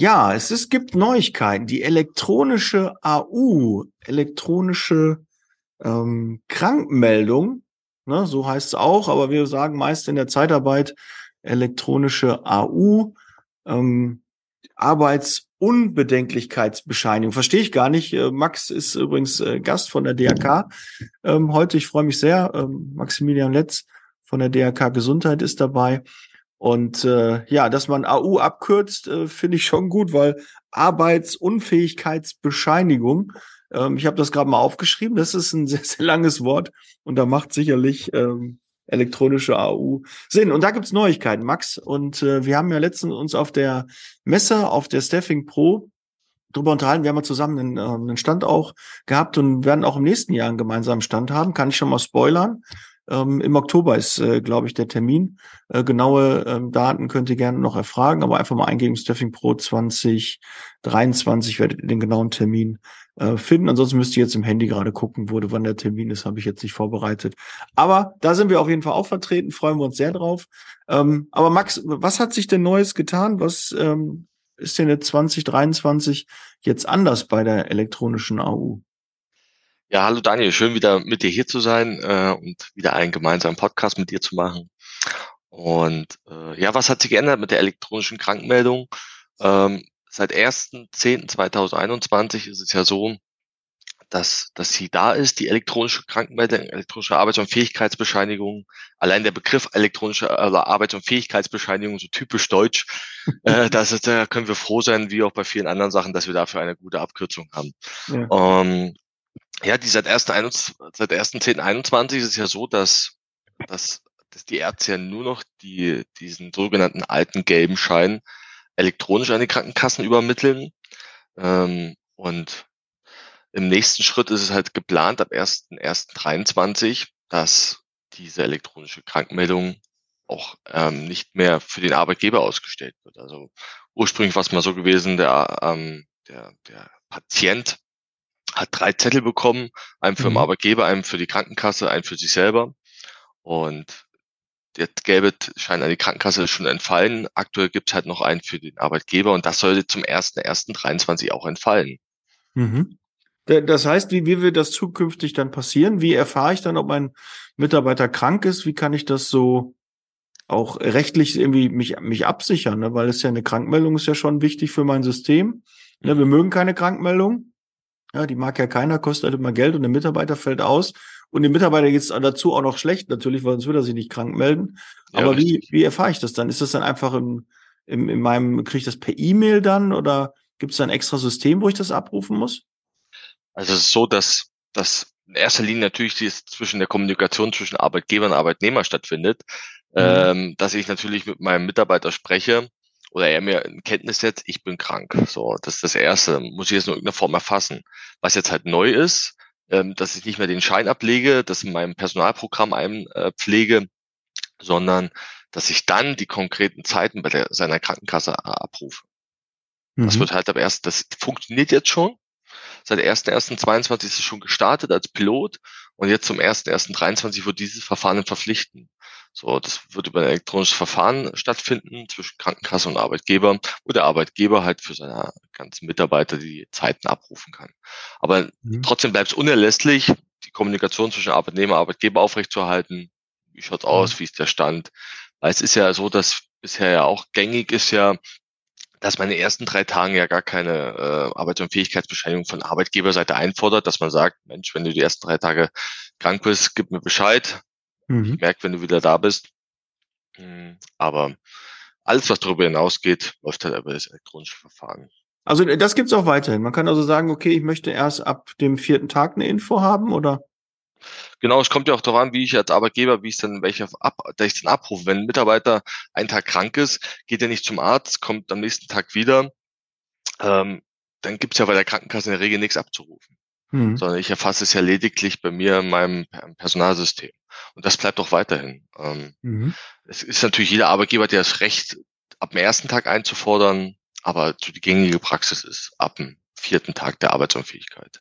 Ja, es, es gibt Neuigkeiten. Die elektronische AU, elektronische ähm, Krankmeldung, ne, so heißt es auch, aber wir sagen meist in der Zeitarbeit elektronische AU, ähm, Arbeitsunbedenklichkeitsbescheinigung. Verstehe ich gar nicht. Äh, Max ist übrigens äh, Gast von der DRK ähm, heute. Ich freue mich sehr. Ähm, Maximilian Letz von der DRK Gesundheit ist dabei. Und äh, ja, dass man AU abkürzt, äh, finde ich schon gut, weil Arbeitsunfähigkeitsbescheinigung, ähm, ich habe das gerade mal aufgeschrieben, das ist ein sehr, sehr langes Wort und da macht sicherlich ähm, elektronische AU Sinn. Und da gibt's Neuigkeiten, Max. Und äh, wir haben ja letztens uns auf der Messe, auf der Staffing Pro drüber unterhalten. Wir haben ja zusammen einen, äh, einen Stand auch gehabt und werden auch im nächsten Jahr einen gemeinsamen Stand haben. Kann ich schon mal spoilern. Ähm, Im Oktober ist, äh, glaube ich, der Termin. Äh, genaue ähm, Daten könnt ihr gerne noch erfragen, aber einfach mal eingeben, Staffing Pro 2023 werdet ihr den genauen Termin äh, finden. Ansonsten müsst ihr jetzt im Handy gerade gucken, wurde, wann der Termin ist, habe ich jetzt nicht vorbereitet. Aber da sind wir auf jeden Fall auch vertreten, freuen wir uns sehr drauf. Ähm, aber Max, was hat sich denn Neues getan? Was ähm, ist denn jetzt 2023 jetzt anders bei der elektronischen AU? Ja, hallo Daniel, schön wieder mit dir hier zu sein äh, und wieder einen gemeinsamen Podcast mit dir zu machen. Und äh, ja, was hat sich geändert mit der elektronischen Krankmeldung? Ähm, seit 1.10.2021 ist es ja so, dass, dass sie da ist, die elektronische Krankenmeldung, elektronische Arbeits- und Fähigkeitsbescheinigung. Allein der Begriff elektronische also Arbeits- und Fähigkeitsbescheinigung, so typisch deutsch, äh, das ist, da können wir froh sein, wie auch bei vielen anderen Sachen, dass wir dafür eine gute Abkürzung haben. Ja. Ähm, ja, die seit 1.10.21 ist es ja so, dass, dass, dass die Ärzte ja nur noch die, diesen sogenannten alten gelben Schein elektronisch an die Krankenkassen übermitteln. Ähm, und im nächsten Schritt ist es halt geplant, ab 1.1.23, dass diese elektronische Krankmeldung auch ähm, nicht mehr für den Arbeitgeber ausgestellt wird. Also ursprünglich war es mal so gewesen, der, ähm, der, der Patient hat drei Zettel bekommen, einen für den mhm. Arbeitgeber, einen für die Krankenkasse, einen für sich selber. Und der gelbe Schein an die Krankenkasse schon entfallen. Aktuell gibt es halt noch einen für den Arbeitgeber und das sollte zum 1.1.23 auch entfallen. Mhm. Das heißt, wie, wie wird das zukünftig dann passieren? Wie erfahre ich dann, ob mein Mitarbeiter krank ist? Wie kann ich das so auch rechtlich irgendwie mich, mich absichern? Ne? Weil es ja eine Krankmeldung ist ja schon wichtig für mein System. Ne? Wir mögen keine Krankmeldung. Ja, die mag ja keiner, kostet halt immer Geld und der Mitarbeiter fällt aus. Und dem Mitarbeiter geht es dazu auch noch schlecht, natürlich, weil sonst würde er sich nicht krank melden. Ja, Aber wie, wie erfahre ich das dann? Ist das dann einfach im, im, in meinem, kriege ich das per E-Mail dann oder gibt es da ein extra System, wo ich das abrufen muss? Also es ist so, dass das in erster Linie natürlich zwischen der Kommunikation zwischen Arbeitgeber und Arbeitnehmer stattfindet, mhm. ähm, dass ich natürlich mit meinem Mitarbeiter spreche oder er mir in Kenntnis setzt, ich bin krank. So, das ist das Erste. Muss ich jetzt in irgendeiner Form erfassen. Was jetzt halt neu ist, ähm, dass ich nicht mehr den Schein ablege, das in meinem Personalprogramm einpflege, äh, sondern dass ich dann die konkreten Zeiten bei der, seiner Krankenkasse abrufe. Mhm. Das wird halt ab erst, das funktioniert jetzt schon. Seit 1.1.22 ist es schon gestartet als Pilot und jetzt zum 1.1.23 wird dieses Verfahren verpflichten. So, das wird über ein elektronisches Verfahren stattfinden zwischen Krankenkasse und Arbeitgeber, wo der Arbeitgeber halt für seine ganzen Mitarbeiter die Zeiten abrufen kann. Aber mhm. trotzdem bleibt es unerlässlich, die Kommunikation zwischen Arbeitnehmer und Arbeitgeber aufrechtzuerhalten. Wie schaut's mhm. aus? Wie ist der Stand? Weil es ist ja so, dass bisher ja auch gängig ist ja, dass man in den ersten drei Tagen ja gar keine äh, Arbeits- und Fähigkeitsbescheinigung von Arbeitgeberseite einfordert, dass man sagt, Mensch, wenn du die ersten drei Tage krank bist, gib mir Bescheid. Mhm. Ich merke, wenn du wieder da bist. Hm, aber alles, was darüber hinausgeht, läuft halt über das elektronische Verfahren. Also das gibt's auch weiterhin. Man kann also sagen, okay, ich möchte erst ab dem vierten Tag eine Info haben, oder? Genau, es kommt ja auch darauf an, wie ich als Arbeitgeber, wie ich dann welche ab, dass ich dann abrufe. Wenn ein Mitarbeiter einen Tag krank ist, geht er nicht zum Arzt, kommt am nächsten Tag wieder, ähm, dann gibt's ja bei der Krankenkasse in der Regel nichts abzurufen. Mhm. Sondern ich erfasse es ja lediglich bei mir in meinem Personalsystem. Und das bleibt auch weiterhin. Ähm, mhm. Es ist natürlich jeder Arbeitgeber, der das Recht, ab dem ersten Tag einzufordern, aber so die gängige Praxis ist ab dem vierten Tag der Arbeitsunfähigkeit.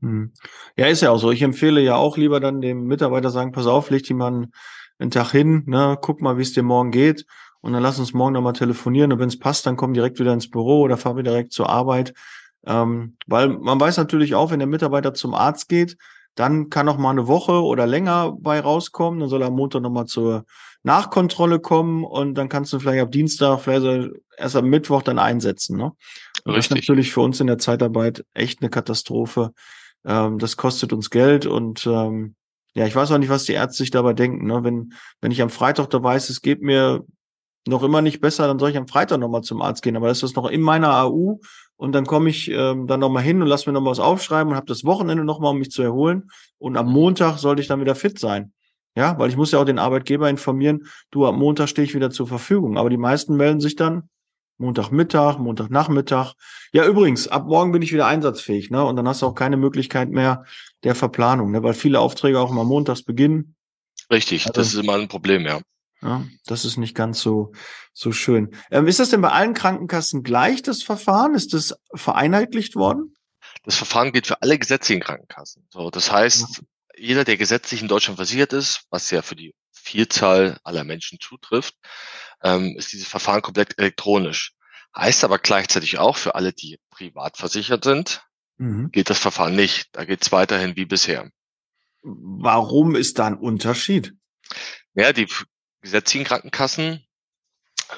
Hm. Ja, ist ja auch so. Ich empfehle ja auch lieber dann dem Mitarbeiter sagen, pass auf, leg dich mal einen, einen Tag hin, ne, guck mal, wie es dir morgen geht. und dann lass uns morgen nochmal telefonieren und wenn es passt, dann komm direkt wieder ins Büro oder fahr wieder direkt zur Arbeit. Ähm, weil man weiß natürlich auch, wenn der Mitarbeiter zum Arzt geht, dann kann noch mal eine Woche oder länger bei rauskommen. Dann soll er am Montag noch mal zur Nachkontrolle kommen und dann kannst du vielleicht ab Dienstag, vielleicht erst am Mittwoch dann einsetzen. Ne? Und das ist natürlich für uns in der Zeitarbeit echt eine Katastrophe. Ähm, das kostet uns Geld und ähm, ja, ich weiß auch nicht, was die Ärzte sich dabei denken. Ne? Wenn, wenn ich am Freitag da weiß, es geht mir noch immer nicht besser, dann soll ich am Freitag nochmal zum Arzt gehen. Aber das ist noch in meiner AU und dann komme ich ähm, dann nochmal hin und lass mir noch was aufschreiben und habe das Wochenende nochmal, um mich zu erholen. Und am Montag sollte ich dann wieder fit sein. Ja, weil ich muss ja auch den Arbeitgeber informieren, du, am Montag stehe ich wieder zur Verfügung. Aber die meisten melden sich dann Montagmittag, Montagnachmittag. Ja, übrigens, ab morgen bin ich wieder einsatzfähig, ne? Und dann hast du auch keine Möglichkeit mehr der Verplanung, ne? Weil viele Aufträge auch immer montags beginnen. Richtig, also, das ist immer ein Problem, ja. Ja, das ist nicht ganz so, so schön. Ähm, ist das denn bei allen Krankenkassen gleich, das Verfahren? Ist das vereinheitlicht worden? Das Verfahren gilt für alle gesetzlichen Krankenkassen. So, das heißt, jeder, der gesetzlich in Deutschland versichert ist, was ja für die Vielzahl aller Menschen zutrifft, ähm, ist dieses Verfahren komplett elektronisch. Heißt aber gleichzeitig auch für alle, die privat versichert sind, mhm. gilt das Verfahren nicht. Da geht es weiterhin wie bisher. Warum ist da ein Unterschied? Ja, die gesetzlichen Krankenkassen,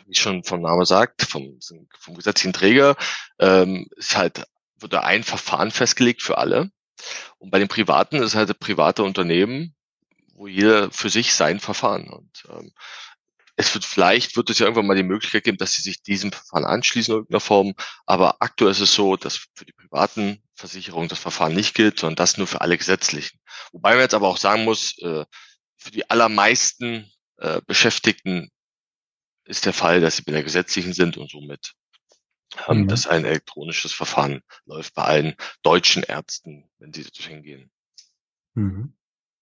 wie schon vom Name sagt, vom, vom gesetzlichen Träger, ähm, ist halt, wird da ein Verfahren festgelegt für alle. Und bei den Privaten ist halt private Unternehmen, wo jeder für sich sein Verfahren. Und ähm, es wird vielleicht, wird es ja irgendwann mal die Möglichkeit geben, dass sie sich diesem Verfahren anschließen in irgendeiner Form. Aber aktuell ist es so, dass für die privaten Versicherungen das Verfahren nicht gilt, sondern das nur für alle gesetzlichen. Wobei man jetzt aber auch sagen muss, äh, für die allermeisten äh, Beschäftigten ist der Fall, dass sie bei der gesetzlichen sind und somit ähm, mhm. dass ein elektronisches Verfahren läuft bei allen deutschen Ärzten, wenn sie dorthin gehen. Mhm.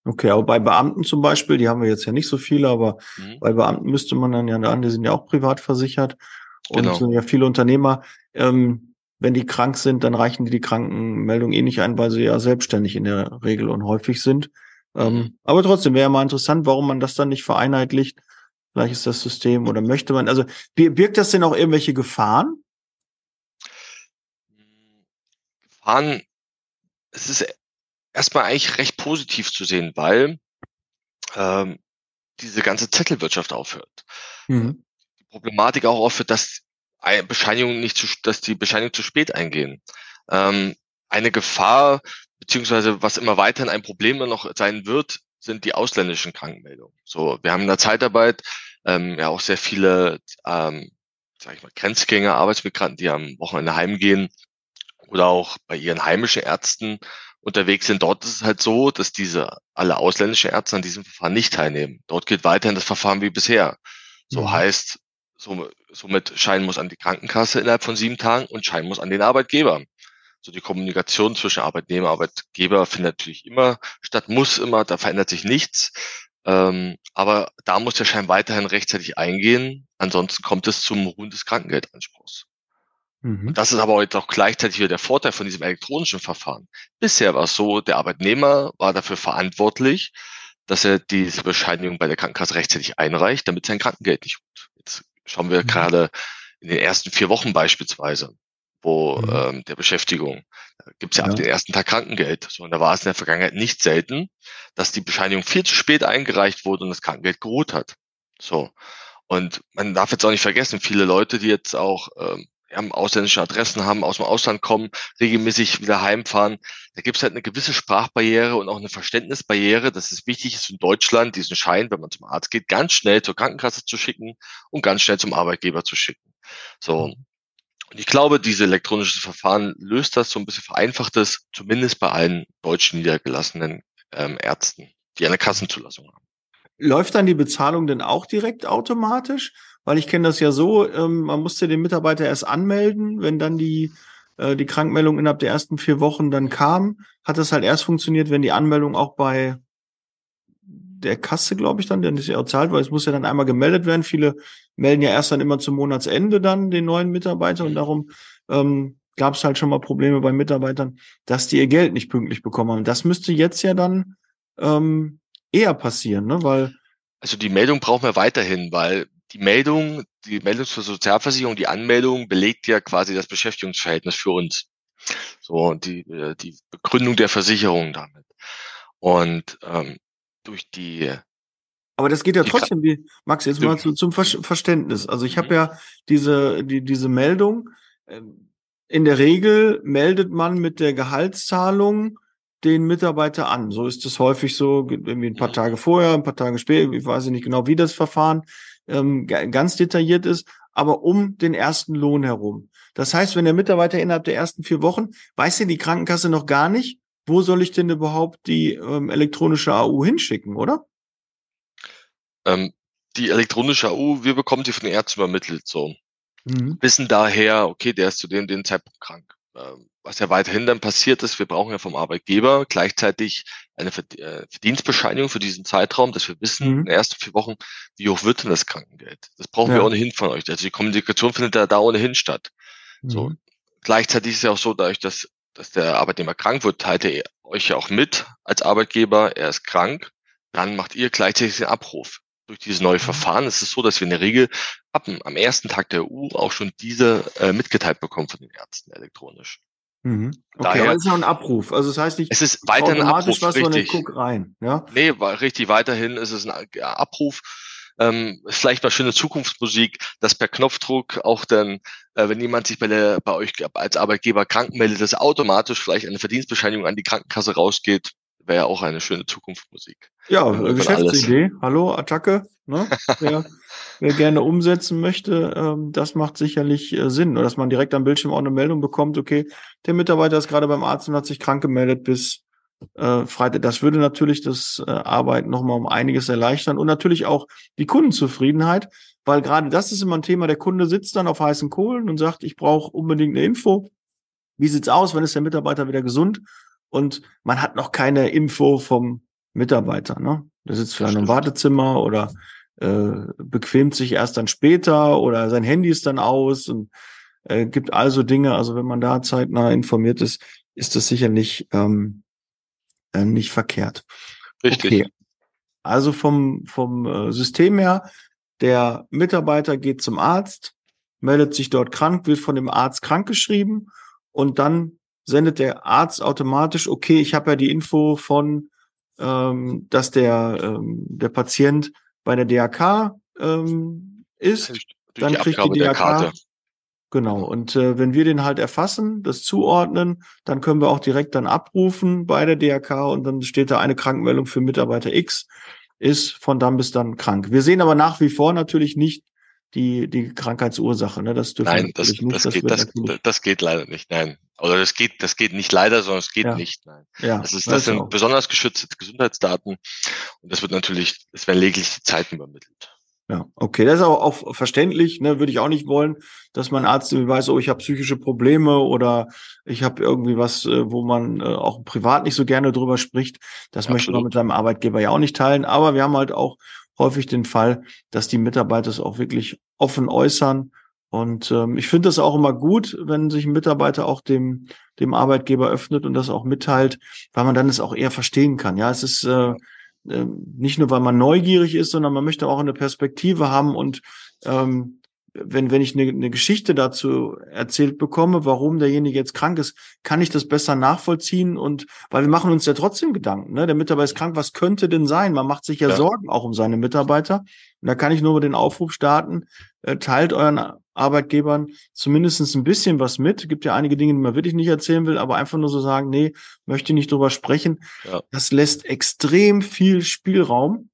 Okay, aber bei Beamten zum Beispiel, die haben wir jetzt ja nicht so viele, aber mhm. bei Beamten müsste man dann ja, die sind ja auch privat versichert und genau. sind ja viele Unternehmer. Ähm, wenn die krank sind, dann reichen die die Krankenmeldung eh nicht ein, weil sie ja selbstständig in der Regel und häufig sind. Ähm, aber trotzdem wäre ja mal interessant, warum man das dann nicht vereinheitlicht. Vielleicht ist das System oder möchte man, also birgt das denn auch irgendwelche Gefahren? Gefahren, es ist erstmal eigentlich recht positiv zu sehen, weil ähm, diese ganze Zettelwirtschaft aufhört. Mhm. Die Problematik auch aufhört, dass Bescheinigungen nicht zu, dass die Bescheinigungen zu spät eingehen. Ähm, eine Gefahr beziehungsweise was immer weiterhin ein Problem noch sein wird, sind die ausländischen Krankenmeldungen. So, wir haben in der Zeitarbeit ähm, ja auch sehr viele, ähm, sag ich mal, Grenzgänger, Arbeitsmigranten, die am Wochenende heimgehen oder auch bei ihren heimischen Ärzten unterwegs sind. Dort ist es halt so, dass diese alle ausländischen Ärzte an diesem Verfahren nicht teilnehmen. Dort geht weiterhin das Verfahren wie bisher. So mhm. heißt, so, somit Schein muss an die Krankenkasse innerhalb von sieben Tagen und Schein muss an den Arbeitgeber. So die Kommunikation zwischen Arbeitnehmer und Arbeitgeber findet natürlich immer statt, muss immer, da verändert sich nichts. Ähm, aber da muss der Schein weiterhin rechtzeitig eingehen, ansonsten kommt es zum Ruhen des Krankengeldanspruchs. Mhm. Das ist aber heute auch gleichzeitig wieder der Vorteil von diesem elektronischen Verfahren. Bisher war es so, der Arbeitnehmer war dafür verantwortlich, dass er diese Bescheinigung bei der Krankenkasse rechtzeitig einreicht, damit sein Krankengeld nicht ruht. Jetzt schauen wir mhm. gerade in den ersten vier Wochen beispielsweise wo mhm. ähm, der Beschäftigung. Da gibt es ja, ja ab dem ersten Tag Krankengeld. So, und da war es in der Vergangenheit nicht selten, dass die Bescheinigung viel zu spät eingereicht wurde und das Krankengeld geruht hat. So. Und man darf jetzt auch nicht vergessen, viele Leute, die jetzt auch ähm, ja, ausländische Adressen haben, aus dem Ausland kommen, regelmäßig wieder heimfahren. Da gibt es halt eine gewisse Sprachbarriere und auch eine Verständnisbarriere, dass es wichtig ist, in Deutschland diesen Schein, wenn man zum Arzt geht, ganz schnell zur Krankenkasse zu schicken und ganz schnell zum Arbeitgeber zu schicken. So, mhm. Und ich glaube, diese elektronische Verfahren löst das so ein bisschen vereinfacht es, zumindest bei allen deutschen niedergelassenen ähm, Ärzten, die eine Kassenzulassung haben. Läuft dann die Bezahlung denn auch direkt automatisch? Weil ich kenne das ja so, ähm, man musste den Mitarbeiter erst anmelden, wenn dann die, äh, die Krankmeldung innerhalb der ersten vier Wochen dann kam, hat das halt erst funktioniert, wenn die Anmeldung auch bei der Kasse, glaube ich, dann, denn das ja auch zahlt, weil es muss ja dann einmal gemeldet werden. Viele melden ja erst dann immer zum Monatsende dann den neuen Mitarbeiter und darum ähm, gab es halt schon mal Probleme bei Mitarbeitern, dass die ihr Geld nicht pünktlich bekommen haben. Das müsste jetzt ja dann ähm, eher passieren, ne? Weil also die Meldung brauchen wir weiterhin, weil die Meldung, die Meldung zur Sozialversicherung, die Anmeldung belegt ja quasi das Beschäftigungsverhältnis für uns. So, die, äh, die Begründung der Versicherung damit. Und ähm, durch die aber das geht ja trotzdem, wie Max, jetzt mal zu, zum Ver Verständnis. Also ich habe mhm. ja diese, die, diese Meldung. Ähm, in der Regel meldet man mit der Gehaltszahlung den Mitarbeiter an. So ist es häufig so, irgendwie ein paar mhm. Tage vorher, ein paar Tage später, ich weiß nicht genau, wie das Verfahren ähm, ganz detailliert ist, aber um den ersten Lohn herum. Das heißt, wenn der Mitarbeiter innerhalb der ersten vier Wochen, weiß ja die Krankenkasse noch gar nicht, wo soll ich denn überhaupt die ähm, elektronische AU hinschicken, oder? Ähm, die elektronische AU, wir bekommen die von den Ärzten übermittelt, so. Mhm. Wissen daher, okay, der ist zu dem, dem Zeitpunkt krank. Ähm, was ja weiterhin dann passiert ist, wir brauchen ja vom Arbeitgeber gleichzeitig eine äh, Verdienstbescheinigung für diesen Zeitraum, dass wir wissen, mhm. in den ersten vier Wochen, wie hoch wird denn das Krankengeld? Das brauchen ja. wir ohnehin von euch. Also die Kommunikation findet da, da ohnehin statt. Mhm. So. Gleichzeitig ist es ja auch so, dadurch, dass, dass der Arbeitnehmer krank wird, teilt er euch ja auch mit als Arbeitgeber, er ist krank, dann macht ihr gleichzeitig den Abruf. Durch dieses neue mhm. Verfahren ist es so, dass wir in der Regel ab, am ersten Tag der EU auch schon diese äh, mitgeteilt bekommen von den Ärzten elektronisch. Mhm. Okay, Daher, aber es ist ja ein Abruf. Also das heißt nicht, es ist weiterhin ein Abruf, was, richtig. Guck rein. Ja? Nee, richtig, weiterhin ist es ein Abruf. Ähm, vielleicht mal schöne Zukunftsmusik, dass per Knopfdruck auch dann, äh, wenn jemand sich bei, der, bei euch als Arbeitgeber krank meldet, dass automatisch vielleicht eine Verdienstbescheinigung an die Krankenkasse rausgeht, wäre ja auch eine schöne Zukunftsmusik. Ja, Geschäftsidee. Hallo, Attacke. Ne? Wer, wer gerne umsetzen möchte, ähm, das macht sicherlich äh, Sinn. Oder dass man direkt am Bildschirm auch eine Meldung bekommt, okay, der Mitarbeiter ist gerade beim Arzt und hat sich krank gemeldet bis äh, Freitag. Das würde natürlich das äh, Arbeiten nochmal um einiges erleichtern und natürlich auch die Kundenzufriedenheit, weil gerade das ist immer ein Thema. Der Kunde sitzt dann auf heißen Kohlen und sagt, ich brauche unbedingt eine Info. Wie sieht's aus? Wann ist der Mitarbeiter wieder gesund? Und man hat noch keine Info vom Mitarbeiter. Ne? Der sitzt vielleicht im Wartezimmer oder äh, bequemt sich erst dann später oder sein Handy ist dann aus und äh, gibt also Dinge. Also wenn man da zeitnah informiert ist, ist das sicherlich ähm, äh, nicht verkehrt. Richtig. Okay. Also vom, vom äh, System her, der Mitarbeiter geht zum Arzt, meldet sich dort krank, wird von dem Arzt krankgeschrieben und dann sendet der Arzt automatisch, okay, ich habe ja die Info von ähm, dass der, ähm, der Patient bei der DRK ähm, ist, Durch dann kriegt die DRK. Genau. Und äh, wenn wir den halt erfassen, das zuordnen, dann können wir auch direkt dann abrufen bei der DRK und dann steht da eine Krankmeldung für Mitarbeiter X ist von dann bis dann krank. Wir sehen aber nach wie vor natürlich nicht die, die Krankheitsursache. Ne? Das dürfen nein, das, nicht, das, das, geht, das, das geht leider nicht. Nein. Oder das geht, das geht nicht leider, sondern es geht ja. nicht. Nein. Ja, das, ist, das sind auch. besonders geschützte Gesundheitsdaten und das wird natürlich, es werden lediglich die Zeiten übermittelt. Ja, okay, das ist auch, auch verständlich, ne, würde ich auch nicht wollen, dass mein Arzt weiß, oh, ich habe psychische Probleme oder ich habe irgendwie was, äh, wo man äh, auch privat nicht so gerne drüber spricht. Das Absolut. möchte man mit seinem Arbeitgeber ja auch nicht teilen. Aber wir haben halt auch häufig den Fall, dass die Mitarbeiter es auch wirklich offen äußern. Und ähm, ich finde das auch immer gut, wenn sich ein Mitarbeiter auch dem, dem Arbeitgeber öffnet und das auch mitteilt, weil man dann es auch eher verstehen kann. Ja, es ist äh, nicht nur, weil man neugierig ist, sondern man möchte auch eine Perspektive haben und ähm, wenn, wenn ich eine, eine Geschichte dazu erzählt bekomme, warum derjenige jetzt krank ist, kann ich das besser nachvollziehen und weil wir machen uns ja trotzdem Gedanken, ne? Der Mitarbeiter ist krank, was könnte denn sein? Man macht sich ja, ja. Sorgen auch um seine Mitarbeiter. Und da kann ich nur den Aufruf starten, äh, teilt euren Arbeitgebern zumindestens ein bisschen was mit. Gibt ja einige Dinge, die man wirklich nicht erzählen will, aber einfach nur so sagen, nee, möchte nicht drüber sprechen. Ja. Das lässt extrem viel Spielraum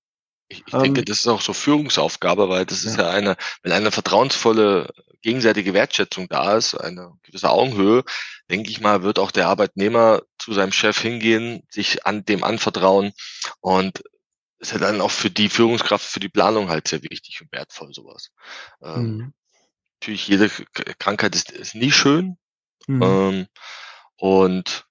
ich, ich denke, ähm, das ist auch so Führungsaufgabe, weil das ja. ist ja eine, wenn eine vertrauensvolle gegenseitige Wertschätzung da ist, eine gewisse Augenhöhe, denke ich mal, wird auch der Arbeitnehmer zu seinem Chef hingehen, sich an dem anvertrauen und ist ja dann auch für die Führungskraft, für die Planung halt sehr wichtig und wertvoll sowas. Ähm, mhm. Natürlich, jede Krankheit ist, ist nie schön. Mhm. Ähm, und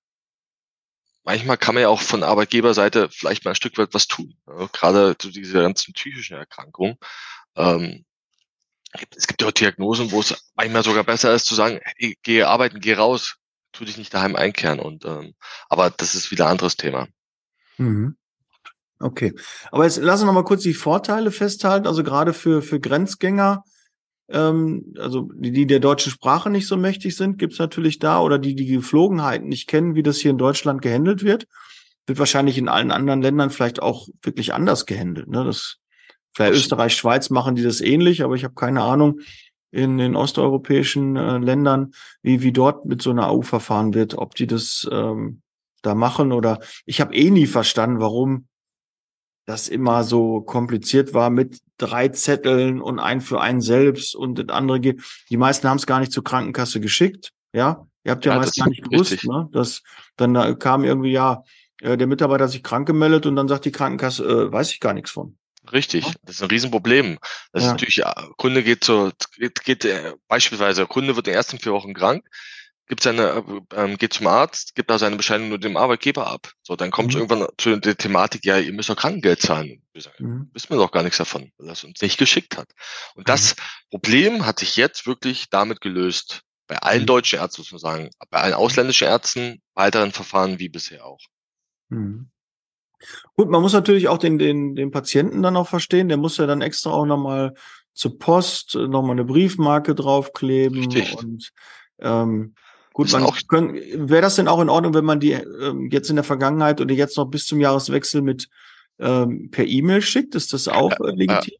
manchmal kann man ja auch von Arbeitgeberseite vielleicht mal ein Stück weit was tun. Ja, gerade zu dieser ganzen psychischen Erkrankung. Ähm, es gibt ja auch Diagnosen, wo es manchmal sogar besser ist zu sagen, hey, geh arbeiten, geh raus, tu dich nicht daheim einkehren. Und ähm, aber das ist wieder ein anderes Thema. Mhm. Okay. Aber jetzt lassen wir noch mal kurz die Vorteile festhalten. Also gerade für, für Grenzgänger, ähm, also die, die der deutschen Sprache nicht so mächtig sind, gibt's natürlich da oder die die Geflogenheiten nicht kennen, wie das hier in Deutschland gehandelt wird, wird wahrscheinlich in allen anderen Ländern vielleicht auch wirklich anders gehandelt. Ne? Das vielleicht Österreich, Schweiz machen die das ähnlich, aber ich habe keine Ahnung in den osteuropäischen äh, Ländern, wie wie dort mit so einer AU verfahren wird, ob die das ähm, da machen oder ich habe eh nie verstanden, warum das immer so kompliziert war mit drei Zetteln und ein für einen selbst und das andere geht. Die meisten haben es gar nicht zur Krankenkasse geschickt. Ja, ihr habt ja, ja meist gar nicht gewusst, ne? dass dann da kam irgendwie ja äh, der Mitarbeiter hat sich krank gemeldet und dann sagt die Krankenkasse, äh, weiß ich gar nichts von. Richtig, ja? das ist ein Riesenproblem. Das ja. ist natürlich, ja, Kunde geht so, geht, geht äh, beispielsweise, der Kunde wird in den ersten vier Wochen krank, gibt seine, ähm, geht zum Arzt, gibt da seine Bescheinigung nur dem Arbeitgeber ab. So, dann kommt mhm. irgendwann zu der Thematik, ja, ihr müsst doch Krankengeld zahlen. Wir sagen, mhm. wissen wir doch gar nichts davon, weil das uns nicht geschickt hat. Und mhm. das Problem hat sich jetzt wirklich damit gelöst. Bei allen mhm. deutschen Ärzten, muss man sagen, bei allen ausländischen Ärzten, weiteren Verfahren wie bisher auch. Mhm. Gut, man muss natürlich auch den, den, den Patienten dann auch verstehen. Der muss ja dann extra auch nochmal zur Post, nochmal eine Briefmarke draufkleben Richtig. und ähm, Gut, man wäre das denn auch in Ordnung, wenn man die ähm, jetzt in der Vergangenheit oder jetzt noch bis zum Jahreswechsel mit ähm, per E-Mail schickt? Ist das auch äh, legitim?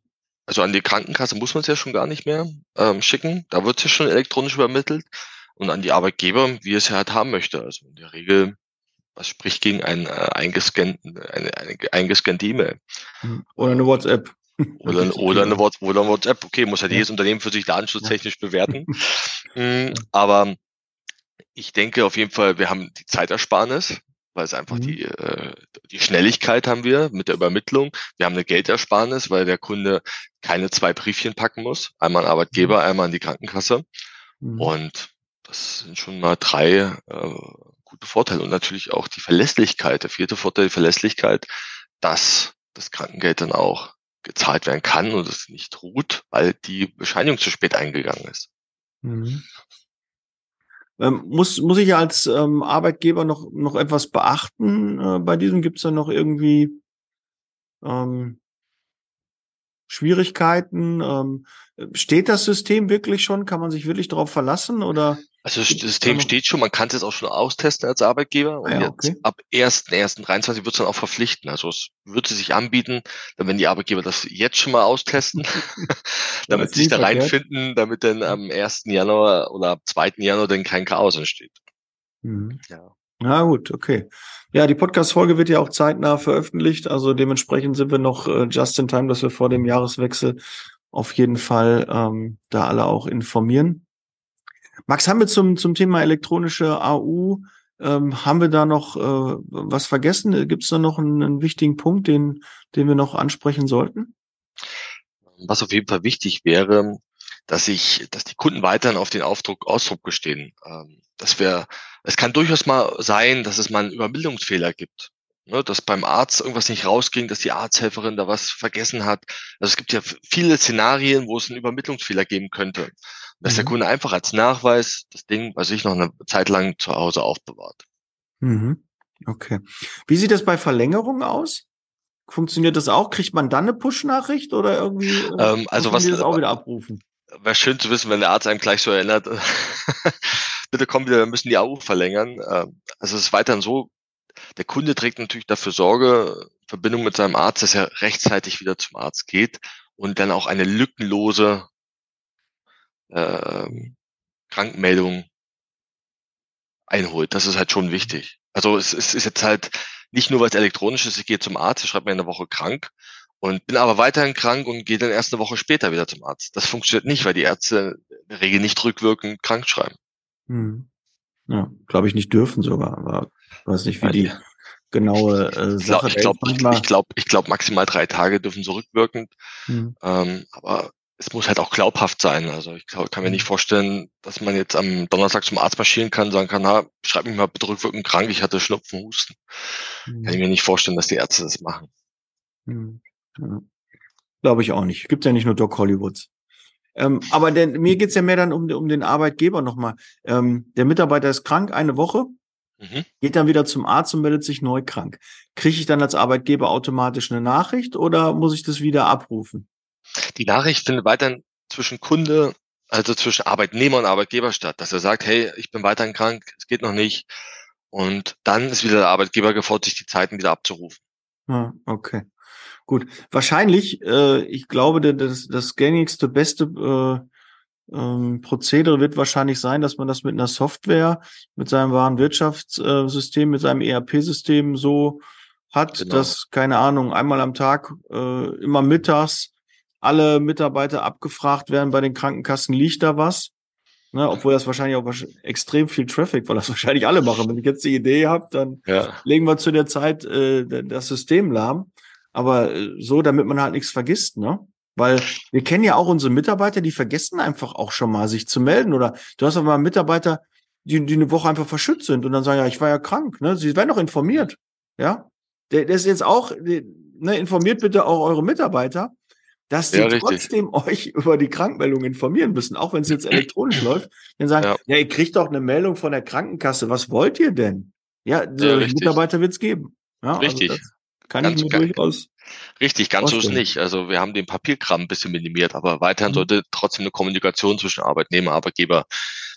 Also an die Krankenkasse muss man es ja schon gar nicht mehr ähm, schicken. Da wird es ja schon elektronisch übermittelt. Und an die Arbeitgeber, wie es ja halt haben möchte. Also in der Regel, was spricht gegen ein äh, eingescannten, eine, eine eingescannte E-Mail? Hm. Oder eine WhatsApp. Oder, oder, eine WhatsApp, oder eine WhatsApp. Okay, muss halt ja. jedes Unternehmen für sich datenschutztechnisch bewerten. Mhm, aber ich denke auf jeden Fall, wir haben die Zeitersparnis, weil es einfach mhm. die, äh, die Schnelligkeit haben wir mit der Übermittlung. Wir haben eine Geldersparnis, weil der Kunde keine zwei Briefchen packen muss. Einmal an Arbeitgeber, mhm. einmal an die Krankenkasse. Mhm. Und das sind schon mal drei äh, gute Vorteile. Und natürlich auch die Verlässlichkeit. Der vierte Vorteil, die Verlässlichkeit, dass das Krankengeld dann auch gezahlt werden kann und es nicht ruht, weil die Bescheinigung zu spät eingegangen ist. Mhm. Ähm, muss, muss ich als ähm, Arbeitgeber noch, noch etwas beachten äh, bei diesem? Gibt es da noch irgendwie ähm, Schwierigkeiten? Ähm, steht das System wirklich schon? Kann man sich wirklich darauf verlassen? Oder also das System steht schon, man kann es jetzt auch schon austesten als Arbeitgeber und ah ja, okay. jetzt ab 1.1.23 wird es dann auch verpflichten. Also es würde sich anbieten, dann wenn die Arbeitgeber das jetzt schon mal austesten, damit sie sich da reinfinden, damit dann am 1. Januar oder ab 2. Januar dann kein Chaos entsteht. Mhm. Ja. Na gut, okay. Ja, die Podcast-Folge wird ja auch zeitnah veröffentlicht, also dementsprechend sind wir noch äh, just in time, dass wir vor dem Jahreswechsel auf jeden Fall ähm, da alle auch informieren. Max, haben wir zum, zum Thema elektronische AU, ähm, haben wir da noch äh, was vergessen? Gibt es da noch einen, einen, wichtigen Punkt, den, den wir noch ansprechen sollten? Was auf jeden Fall wichtig wäre, dass ich, dass die Kunden weiterhin auf den Aufdruck, Ausdruck bestehen. Ähm, dass wir, es kann durchaus mal sein, dass es mal einen Überbildungsfehler gibt. Ne, dass beim Arzt irgendwas nicht rausging, dass die Arzthelferin da was vergessen hat. Also es gibt ja viele Szenarien, wo es einen Übermittlungsfehler geben könnte dass mhm. der Kunde einfach als Nachweis das Ding bei sich noch eine Zeit lang zu Hause aufbewahrt. Mhm. Okay. Wie sieht das bei Verlängerungen aus? Funktioniert das auch? Kriegt man dann eine Push-Nachricht oder irgendwie? Äh, ähm, also was das auch wieder abrufen? Wäre schön zu wissen, wenn der Arzt einem gleich so erinnert. Bitte komm wieder, wir müssen die AU verlängern. Ähm, also es ist weiterhin so, der Kunde trägt natürlich dafür Sorge, Verbindung mit seinem Arzt, dass er rechtzeitig wieder zum Arzt geht und dann auch eine lückenlose äh, Krankmeldung einholt. Das ist halt schon wichtig. Also es, es ist jetzt halt nicht nur, weil es elektronisch ist, ich gehe zum Arzt, ich schreibe mir eine Woche krank und bin aber weiterhin krank und gehe dann erst eine Woche später wieder zum Arzt. Das funktioniert nicht, weil die Ärzte in der Regel nicht rückwirkend krank schreiben. Hm. Ja, glaube ich nicht dürfen sogar, aber weiß nicht, wie ja, die genaue äh, Sache Ich glaube, ich glaube, ich glaube, ich glaub, maximal drei Tage dürfen so rückwirkend. Hm. Ähm, aber es muss halt auch glaubhaft sein. Also ich kann mir nicht mhm. vorstellen, dass man jetzt am Donnerstag zum Arzt marschieren kann, sagen kann, ha, schreib mich mal bitte rückwirkend krank, ich hatte Schnupfen, Husten. Mhm. Kann ich mir nicht vorstellen, dass die Ärzte das machen. Mhm. Ja. Glaube ich auch nicht. Gibt ja nicht nur Doc Hollywoods. Ähm, aber denn, mir geht's ja mehr dann um, um den Arbeitgeber nochmal. Ähm, der Mitarbeiter ist krank eine Woche. mhm. geht dann wieder zum Arzt und meldet sich neu krank. Kriege ich dann als Arbeitgeber automatisch eine Nachricht oder muss ich das wieder abrufen? Die Nachricht findet weiterhin zwischen Kunde, also zwischen Arbeitnehmer und Arbeitgeber statt, dass er sagt, hey, ich bin weiterhin krank, es geht noch nicht. Und dann ist wieder der Arbeitgeber gefordert, sich die Zeiten wieder abzurufen. Ah, okay. Gut. Wahrscheinlich, äh, ich glaube, das, das gängigste, beste äh, ähm, Prozedere wird wahrscheinlich sein, dass man das mit einer Software, mit seinem wahren Wirtschaftssystem, mit seinem ERP-System so hat, genau. dass, keine Ahnung, einmal am Tag, äh, immer mittags alle Mitarbeiter abgefragt werden bei den Krankenkassen, liegt da was? Ne, obwohl das wahrscheinlich auch extrem viel Traffic, weil das wahrscheinlich alle machen. Wenn ich jetzt die Idee habe, dann ja. legen wir zu der Zeit äh, das System lahm. Aber äh, so, damit man halt nichts vergisst, ne? Weil wir kennen ja auch unsere Mitarbeiter, die vergessen einfach auch schon mal, sich zu melden. Oder du hast aber mal Mitarbeiter, die, die eine Woche einfach verschützt sind und dann sagen, ja, ich war ja krank, ne? Sie werden doch informiert. Ja. Der, der ist jetzt auch, ne, informiert bitte auch eure Mitarbeiter dass die ja, trotzdem euch über die Krankmeldung informieren müssen, auch wenn es jetzt elektronisch läuft. Dann sagen, ja. ja. ihr kriegt doch eine Meldung von der Krankenkasse. Was wollt ihr denn? Ja, ja Mitarbeiter wird es geben. Ja, also richtig. Also kann ganz, ich mir durchaus. Richtig, ganz so ist nicht. Also wir haben den Papierkram ein bisschen minimiert, aber weiterhin mhm. sollte trotzdem eine Kommunikation zwischen Arbeitnehmer, Arbeitgeber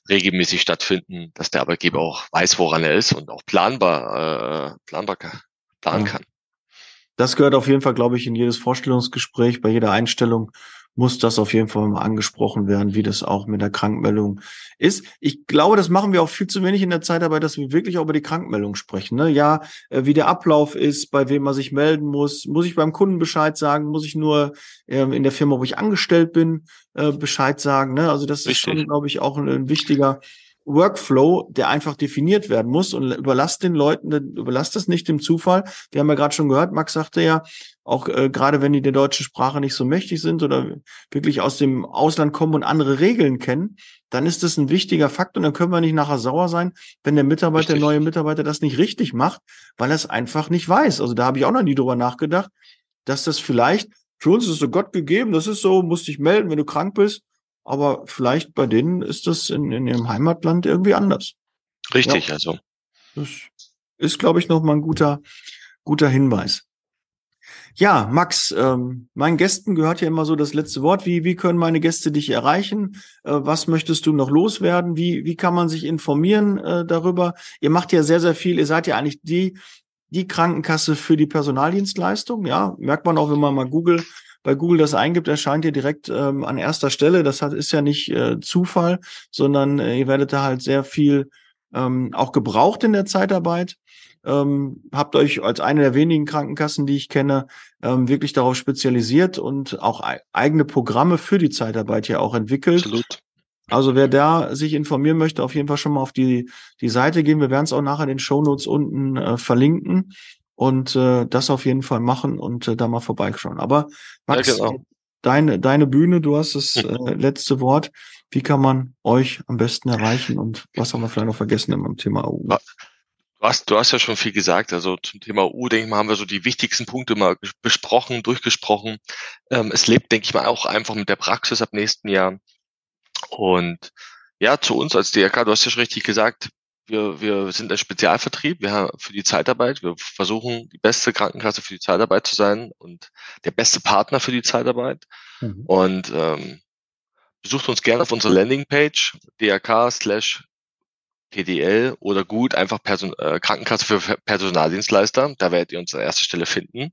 regelmäßig stattfinden, dass der Arbeitgeber auch weiß, woran er ist und auch planbar, äh, planbar planen kann das gehört auf jeden Fall, glaube ich, in jedes Vorstellungsgespräch, bei jeder Einstellung muss das auf jeden Fall mal angesprochen werden, wie das auch mit der Krankmeldung ist. Ich glaube, das machen wir auch viel zu wenig in der Zeit dabei, dass wir wirklich auch über die Krankmeldung sprechen. Ne? Ja, äh, wie der Ablauf ist, bei wem man sich melden muss. Muss ich beim Kunden Bescheid sagen? Muss ich nur ähm, in der Firma, wo ich angestellt bin, äh, Bescheid sagen? Ne? Also das Richtig. ist schon, glaube ich, auch ein wichtiger Workflow, der einfach definiert werden muss und überlasst den Leuten, überlasst es nicht dem Zufall. Wir haben ja gerade schon gehört, Max sagte ja, auch äh, gerade wenn die der deutschen Sprache nicht so mächtig sind oder wirklich aus dem Ausland kommen und andere Regeln kennen, dann ist das ein wichtiger Fakt und dann können wir nicht nachher sauer sein, wenn der Mitarbeiter, richtig. der neue Mitarbeiter das nicht richtig macht, weil er es einfach nicht weiß. Also da habe ich auch noch nie drüber nachgedacht, dass das vielleicht für uns ist so Gott gegeben, das ist so, musst dich melden, wenn du krank bist. Aber vielleicht bei denen ist das in, in ihrem Heimatland irgendwie anders. Richtig, ja. also. Das ist, glaube ich, nochmal ein guter, guter Hinweis. Ja, Max, ähm, meinen Gästen gehört ja immer so das letzte Wort. Wie, wie können meine Gäste dich erreichen? Äh, was möchtest du noch loswerden? Wie, wie kann man sich informieren äh, darüber? Ihr macht ja sehr, sehr viel. Ihr seid ja eigentlich die, die Krankenkasse für die Personaldienstleistung. Ja, merkt man auch, wenn man mal Google bei Google das eingibt, erscheint ihr direkt ähm, an erster Stelle. Das hat, ist ja nicht äh, Zufall, sondern äh, ihr werdet da halt sehr viel ähm, auch gebraucht in der Zeitarbeit. Ähm, habt euch als eine der wenigen Krankenkassen, die ich kenne, ähm, wirklich darauf spezialisiert und auch eigene Programme für die Zeitarbeit ja auch entwickelt. Absolut. Also wer da sich informieren möchte, auf jeden Fall schon mal auf die, die Seite gehen. Wir werden es auch nachher in den Show Notes unten äh, verlinken und äh, das auf jeden Fall machen und äh, da mal vorbeischauen. Aber Max, ja, genau. deine, deine Bühne, du hast das äh, letzte Wort. Wie kann man euch am besten erreichen und was haben wir vielleicht noch vergessen im Thema EU? Du hast, du hast ja schon viel gesagt. Also zum Thema EU, denke ich mal, haben wir so die wichtigsten Punkte mal besprochen, durchgesprochen. Ähm, es lebt, denke ich mal, auch einfach mit der Praxis ab nächsten Jahr. Und ja, zu uns als DRK, du hast ja schon richtig gesagt, wir, wir sind ein Spezialvertrieb wir haben für die Zeitarbeit. Wir versuchen, die beste Krankenkasse für die Zeitarbeit zu sein und der beste Partner für die Zeitarbeit. Mhm. Und ähm, besucht uns gerne auf unserer Landingpage drk slash PDL oder gut einfach Person äh, Krankenkasse für Personaldienstleister. Da werdet ihr uns an erster Stelle finden.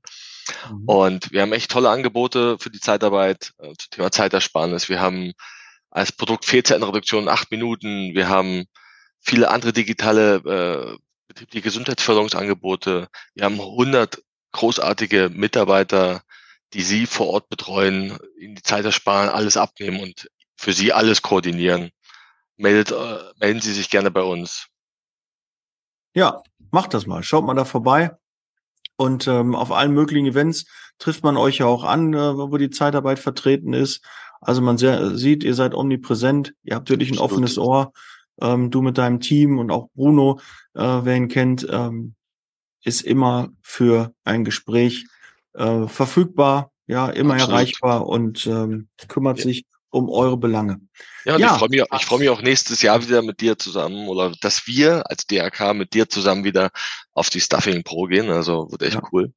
Mhm. Und wir haben echt tolle Angebote für die Zeitarbeit, äh, zum Thema Zeitersparnis. Wir haben als Produkt Fehlzeitenreduktion acht Minuten. Wir haben viele andere digitale äh, betriebliche Gesundheitsförderungsangebote. Wir haben 100 großartige Mitarbeiter, die Sie vor Ort betreuen, Ihnen die Zeit ersparen, alles abnehmen und für Sie alles koordinieren. Meldet, äh, melden Sie sich gerne bei uns. Ja, macht das mal. Schaut mal da vorbei. Und ähm, auf allen möglichen Events trifft man euch ja auch an, äh, wo die Zeitarbeit vertreten ist. Also man sehr, sieht, ihr seid omnipräsent, ihr habt wirklich ein Absolut. offenes Ohr ähm, du mit deinem Team und auch Bruno, äh, wer ihn kennt, ähm, ist immer für ein Gespräch äh, verfügbar, ja, immer Absolut. erreichbar und ähm, kümmert ja. sich um eure Belange. Ja, ja. ich freue mich, ich freue mich auch nächstes Jahr wieder mit dir zusammen oder dass wir als DRK mit dir zusammen wieder auf die Stuffing Pro gehen. Also wird echt ja. cool.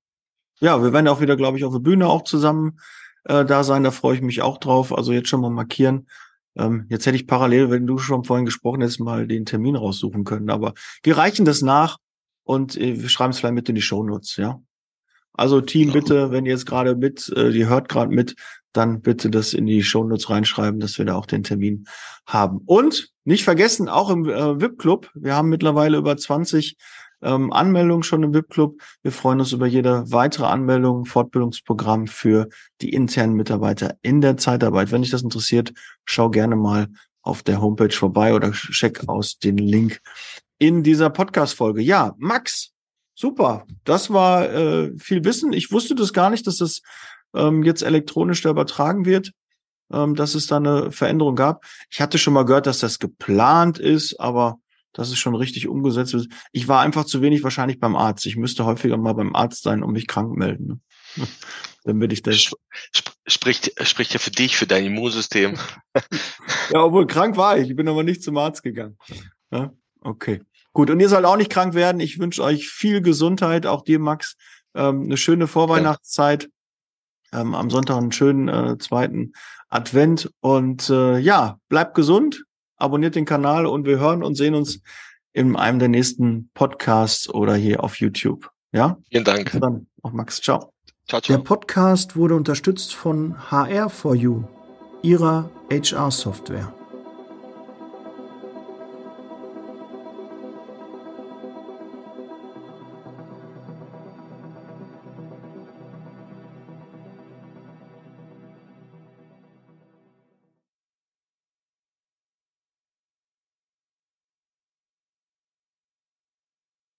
Ja, wir werden auch wieder, glaube ich, auf der Bühne auch zusammen äh, da sein. Da freue ich mich auch drauf. Also jetzt schon mal markieren. Ähm, jetzt hätte ich parallel, wenn du schon vorhin gesprochen hättest, mal den Termin raussuchen können. Aber wir reichen das nach und äh, wir schreiben es vielleicht mit in die Shownotes, ja. Also Team, genau. bitte, wenn ihr jetzt gerade mit, äh, ihr hört gerade mit, dann bitte das in die Shownotes reinschreiben, dass wir da auch den Termin haben. Und nicht vergessen, auch im äh, VIP-Club, wir haben mittlerweile über 20 ähm, Anmeldungen schon im VIP-Club. Wir freuen uns über jede weitere Anmeldung, Fortbildungsprogramm für die internen Mitarbeiter in der Zeitarbeit. Wenn dich das interessiert, schau gerne mal auf der Homepage vorbei oder check aus den Link in dieser Podcast-Folge. Ja, Max, super. Das war äh, viel Wissen. Ich wusste das gar nicht, dass das ähm, jetzt elektronisch da übertragen wird, ähm, dass es da eine Veränderung gab. Ich hatte schon mal gehört, dass das geplant ist, aber dass es schon richtig umgesetzt wird. Ich war einfach zu wenig wahrscheinlich beim Arzt. Ich müsste häufiger mal beim Arzt sein und mich krank melden. Ne? Damit ich das. Spricht, spricht ja für dich, für dein Immunsystem. ja, obwohl krank war ich. Ich bin aber nicht zum Arzt gegangen. Ja? Okay. Gut, und ihr sollt auch nicht krank werden. Ich wünsche euch viel Gesundheit, auch dir, Max. Ähm, eine schöne Vorweihnachtszeit. Ähm, am Sonntag einen schönen äh, zweiten Advent. Und äh, ja, bleibt gesund, abonniert den Kanal und wir hören und sehen uns in einem der nächsten Podcasts oder hier auf YouTube. Ja? Vielen Dank. Bis dann. Auch Max. Ciao. Ciao, ciao. Der Podcast wurde unterstützt von HR4U, ihrer HR-Software.